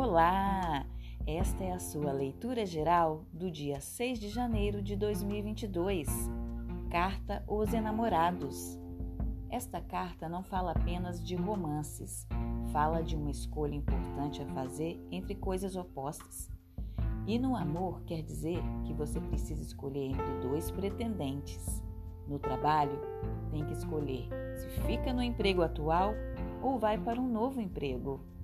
Olá! Esta é a sua leitura geral do dia 6 de janeiro de 2022. Carta os Enamorados. Esta carta não fala apenas de romances, fala de uma escolha importante a fazer entre coisas opostas. E no amor quer dizer que você precisa escolher entre dois pretendentes. No trabalho, tem que escolher se fica no emprego atual ou vai para um novo emprego.